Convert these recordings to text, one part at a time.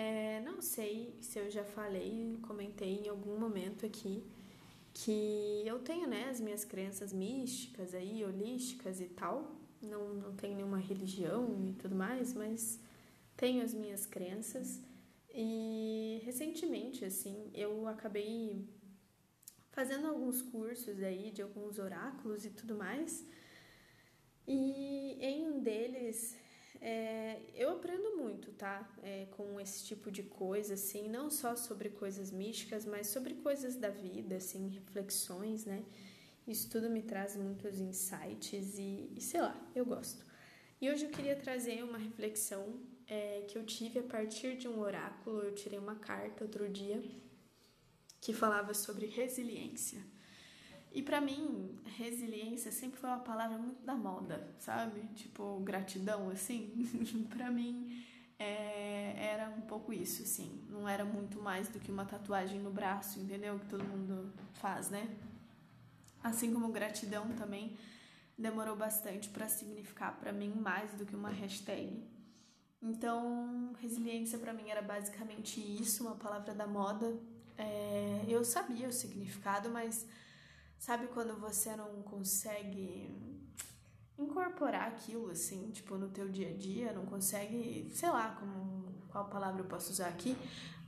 É, não sei se eu já falei, comentei em algum momento aqui que eu tenho né, as minhas crenças místicas aí, holísticas e tal. Não, não tenho nenhuma religião e tudo mais, mas tenho as minhas crenças. E recentemente, assim, eu acabei fazendo alguns cursos aí de alguns oráculos e tudo mais. E em um deles é, eu aprendo muito, tá? É, com esse tipo de coisa, assim, não só sobre coisas místicas, mas sobre coisas da vida, assim, reflexões, né? Isso tudo me traz muitos insights e, e sei lá, eu gosto. E hoje eu queria trazer uma reflexão é, que eu tive a partir de um oráculo. Eu tirei uma carta outro dia que falava sobre resiliência. E para mim, resiliência sempre foi uma palavra muito da moda, sabe? Tipo, gratidão, assim. para mim, é, era um pouco isso, assim. Não era muito mais do que uma tatuagem no braço, entendeu? Que todo mundo faz, né? Assim como gratidão também demorou bastante para significar para mim mais do que uma hashtag. Então, resiliência para mim era basicamente isso, uma palavra da moda. É, eu sabia o significado, mas Sabe quando você não consegue incorporar aquilo assim, tipo no teu dia a dia, não consegue, sei lá, como qual palavra eu posso usar aqui,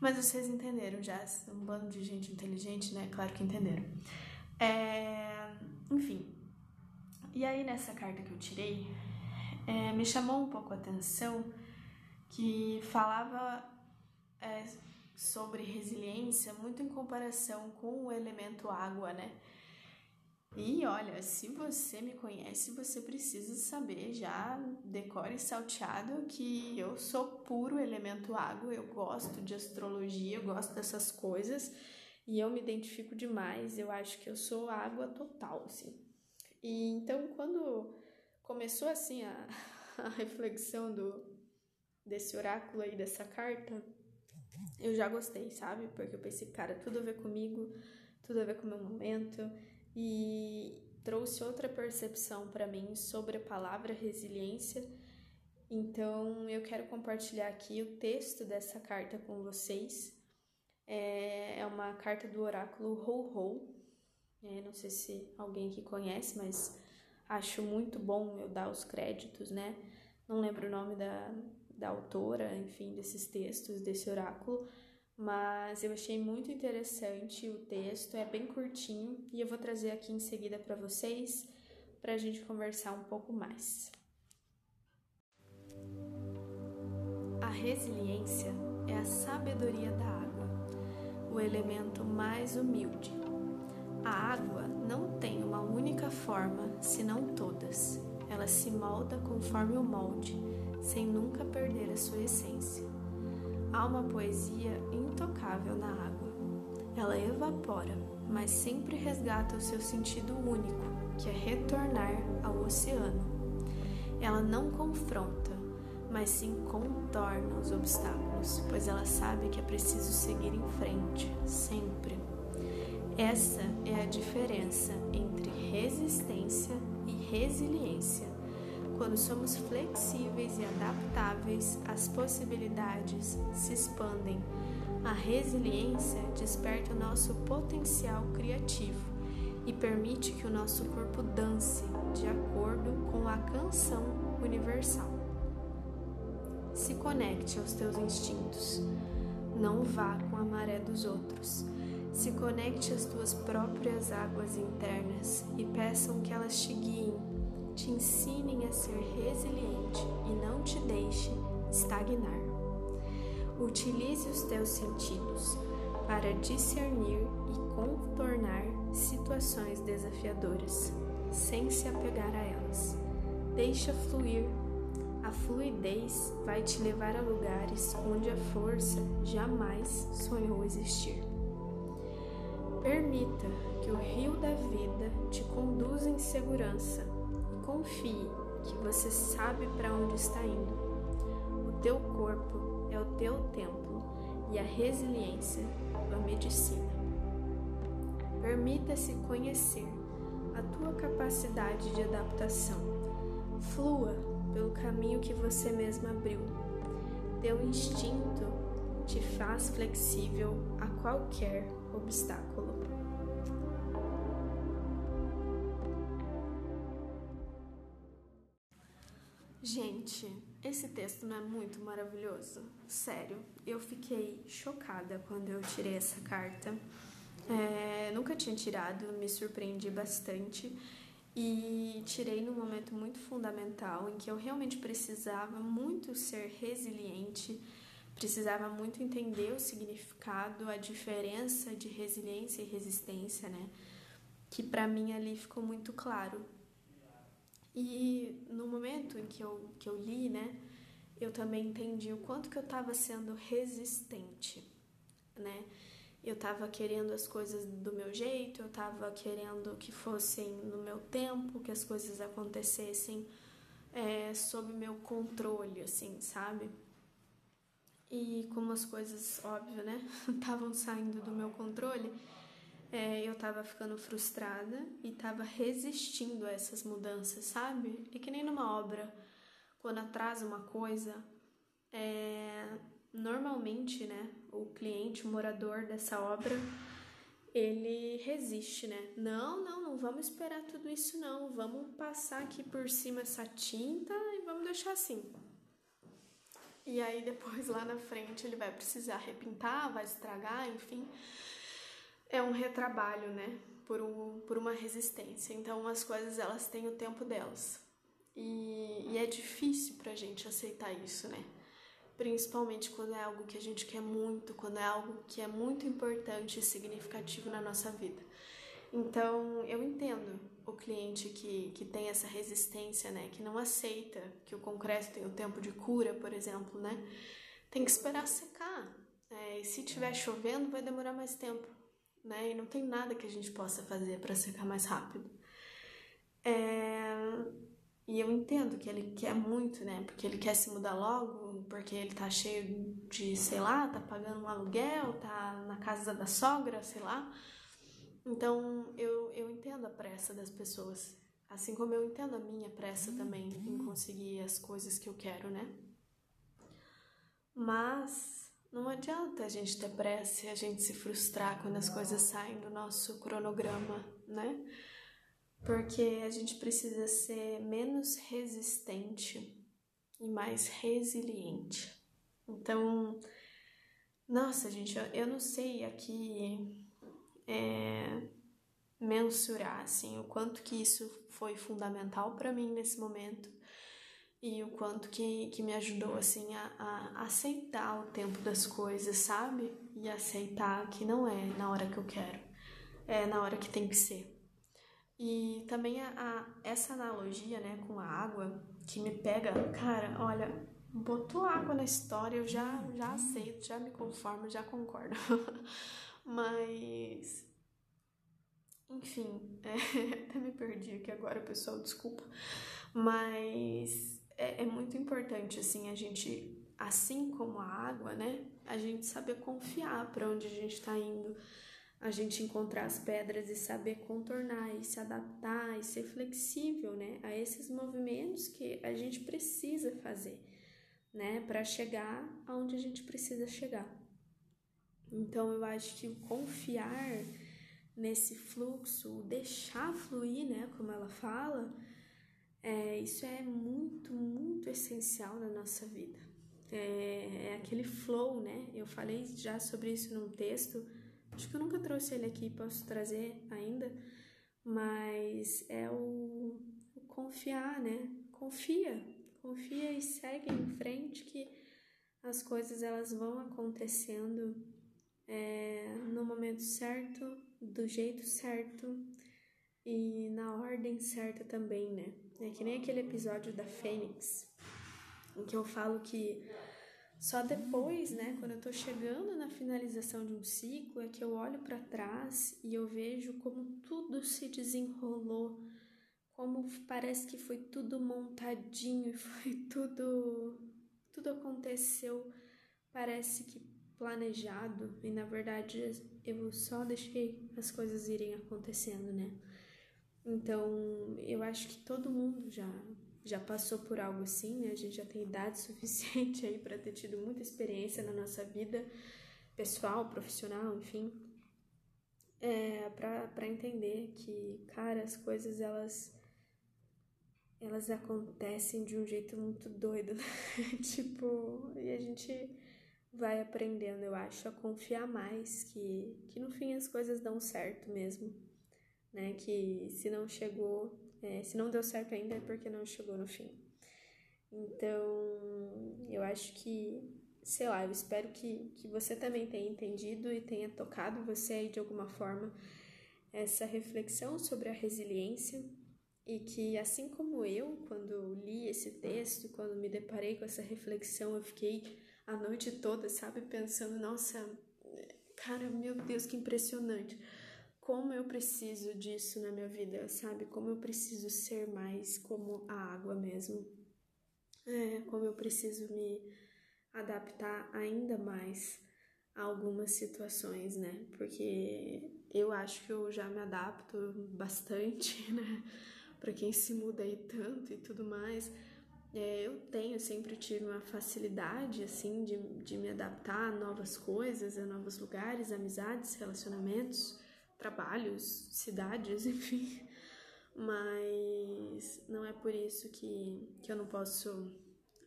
mas vocês entenderam já, um bando de gente inteligente, né? Claro que entenderam. É, enfim. E aí nessa carta que eu tirei, é, me chamou um pouco a atenção que falava é, sobre resiliência muito em comparação com o elemento água, né? E olha, se você me conhece, você precisa saber já, decore salteado, que eu sou puro elemento água, eu gosto de astrologia, eu gosto dessas coisas e eu me identifico demais, eu acho que eu sou água total, assim. E então, quando começou assim a, a reflexão do, desse oráculo aí, dessa carta, eu já gostei, sabe? Porque eu pensei, cara, tudo a ver comigo, tudo a ver com o meu momento e trouxe outra percepção para mim sobre a palavra resiliência. Então, eu quero compartilhar aqui o texto dessa carta com vocês. É, é uma carta do oráculo Ho-Ho. É, não sei se alguém aqui conhece, mas acho muito bom eu dar os créditos, né? Não lembro o nome da, da autora, enfim, desses textos, desse oráculo, mas eu achei muito interessante o texto, é bem curtinho e eu vou trazer aqui em seguida para vocês para a gente conversar um pouco mais. A resiliência é a sabedoria da água, o elemento mais humilde. A água não tem uma única forma, senão todas. Ela se molda conforme o molde, sem nunca perder a sua essência. Há uma poesia intocável na água. Ela evapora, mas sempre resgata o seu sentido único, que é retornar ao oceano. Ela não confronta, mas sim contorna os obstáculos, pois ela sabe que é preciso seguir em frente, sempre. Essa é a diferença entre resistência e resiliência. Quando somos flexíveis e adaptáveis, as possibilidades se expandem. A resiliência desperta o nosso potencial criativo e permite que o nosso corpo dance de acordo com a canção universal. Se conecte aos teus instintos. Não vá com a maré dos outros. Se conecte às tuas próprias águas internas e peçam que elas te guiem te ensinem a ser resiliente e não te deixe estagnar. Utilize os teus sentidos para discernir e contornar situações desafiadoras, sem se apegar a elas. Deixa fluir. A fluidez vai te levar a lugares onde a força jamais sonhou existir. Permita que o rio da vida te conduza em segurança confie que você sabe para onde está indo. O teu corpo é o teu templo e a resiliência a medicina. Permita-se conhecer a tua capacidade de adaptação. Flua pelo caminho que você mesmo abriu. Teu instinto te faz flexível a qualquer obstáculo. Maravilhoso? Sério, eu fiquei chocada quando eu tirei essa carta. É, nunca tinha tirado, me surpreendi bastante e tirei num momento muito fundamental em que eu realmente precisava muito ser resiliente precisava muito entender o significado, a diferença de resiliência e resistência, né? Que para mim ali ficou muito claro. E no momento em que eu, que eu li, né, eu também entendi o quanto que eu estava sendo resistente, né? Eu estava querendo as coisas do meu jeito, eu estava querendo que fossem no meu tempo, que as coisas acontecessem é, sob meu controle, assim, sabe? E como as coisas, óbvio, né, estavam saindo do meu controle, é, eu tava ficando frustrada e tava resistindo a essas mudanças, sabe? E que nem numa obra, quando atrasa uma coisa, é, normalmente, né, o cliente, o morador dessa obra, ele resiste, né? Não, não, não vamos esperar tudo isso não, vamos passar aqui por cima essa tinta e vamos deixar assim. E aí depois lá na frente ele vai precisar repintar, vai estragar, enfim. É um retrabalho, né? Por, um, por uma resistência. Então as coisas elas têm o tempo delas. E, e é difícil pra gente aceitar isso, né? Principalmente quando é algo que a gente quer muito, quando é algo que é muito importante e significativo na nossa vida. Então eu entendo o cliente que, que tem essa resistência, né, que não aceita que o concreto tem o tempo de cura, por exemplo, né, tem que esperar secar. É, e se tiver chovendo, vai demorar mais tempo, né, e não tem nada que a gente possa fazer para secar mais rápido. É, e eu entendo que ele quer muito, né, porque ele quer se mudar logo, porque ele tá cheio de, sei lá, tá pagando um aluguel, tá na casa da sogra, sei lá. Então, eu, eu entendo a pressa das pessoas, assim como eu entendo a minha pressa também em conseguir as coisas que eu quero, né? Mas não adianta a gente ter pressa e a gente se frustrar quando as coisas saem do nosso cronograma, né? Porque a gente precisa ser menos resistente e mais resiliente. Então, nossa, gente, eu, eu não sei aqui é, mensurar assim o quanto que isso foi fundamental para mim nesse momento e o quanto que, que me ajudou assim a, a, aceitar o tempo das coisas, sabe? E aceitar que não é na hora que eu quero, é na hora que tem que ser. E também a, a essa analogia, né, com a água que me pega, cara, olha, botou água na história, eu já já aceito, já me conformo, já concordo. Mas. Enfim, é, até me perdi aqui agora, pessoal, desculpa. Mas é, é muito importante, assim, a gente, assim como a água, né? A gente saber confiar para onde a gente está indo a gente encontrar as pedras e saber contornar e se adaptar e ser flexível, né, a esses movimentos que a gente precisa fazer, né, para chegar aonde a gente precisa chegar. Então eu acho que confiar nesse fluxo, deixar fluir, né, como ela fala, é, isso é muito, muito essencial na nossa vida. É, é, aquele flow, né? Eu falei já sobre isso num texto, acho que eu nunca trouxe ele aqui, posso trazer ainda, mas é o, o confiar, né? Confia, confia e segue em frente que as coisas elas vão acontecendo é, no momento certo, do jeito certo e na ordem certa também, né? É que nem aquele episódio da Fênix, em que eu falo que só depois, né, quando eu tô chegando na finalização de um ciclo, é que eu olho para trás e eu vejo como tudo se desenrolou, como parece que foi tudo montadinho, foi tudo tudo aconteceu, parece que planejado, e na verdade eu só deixei as coisas irem acontecendo, né? Então, eu acho que todo mundo já já passou por algo assim, né? A gente já tem idade suficiente aí para ter tido muita experiência na nossa vida pessoal, profissional, enfim, é, para entender que, cara, as coisas elas elas acontecem de um jeito muito doido, tipo, e a gente vai aprendendo, eu acho, a confiar mais que, que no fim as coisas dão certo mesmo, né? Que se não chegou é, se não deu certo ainda é porque não chegou no fim. Então, eu acho que, sei lá, eu espero que, que você também tenha entendido e tenha tocado você aí de alguma forma essa reflexão sobre a resiliência e que, assim como eu, quando li esse texto, quando me deparei com essa reflexão, eu fiquei a noite toda, sabe, pensando, nossa, cara, meu Deus, que impressionante como eu preciso disso na minha vida, sabe? Como eu preciso ser mais como a água mesmo. É, como eu preciso me adaptar ainda mais a algumas situações, né? Porque eu acho que eu já me adapto bastante, né? Para quem se muda aí tanto e tudo mais. É, eu tenho, sempre tive uma facilidade, assim, de, de me adaptar a novas coisas, a novos lugares, amizades, relacionamentos trabalhos, cidades, enfim. Mas não é por isso que, que eu não posso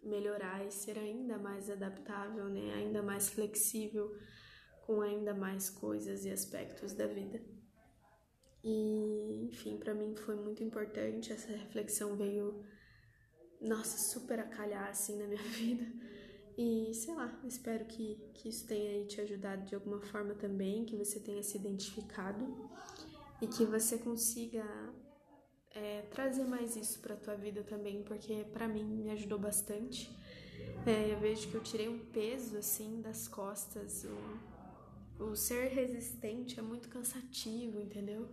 melhorar e ser ainda mais adaptável, né? Ainda mais flexível com ainda mais coisas e aspectos da vida. E, enfim, para mim foi muito importante essa reflexão veio nossa, super a calhar assim na minha vida e sei lá, espero que, que isso tenha te ajudado de alguma forma também, que você tenha se identificado e que você consiga é, trazer mais isso para tua vida também, porque para mim me ajudou bastante. É, eu vejo que eu tirei um peso assim das costas. O, o ser resistente é muito cansativo, entendeu?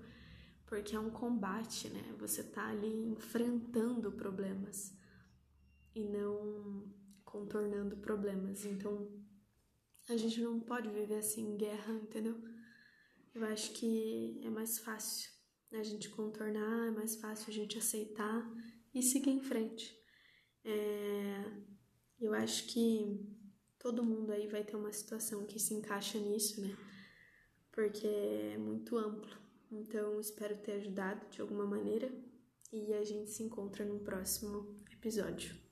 Porque é um combate, né? Você tá ali enfrentando problemas e não contornando problemas. Então, a gente não pode viver assim em guerra, entendeu? Eu acho que é mais fácil a gente contornar, é mais fácil a gente aceitar e seguir em frente. É, eu acho que todo mundo aí vai ter uma situação que se encaixa nisso, né? Porque é muito amplo. Então, espero ter ajudado de alguma maneira e a gente se encontra no próximo episódio.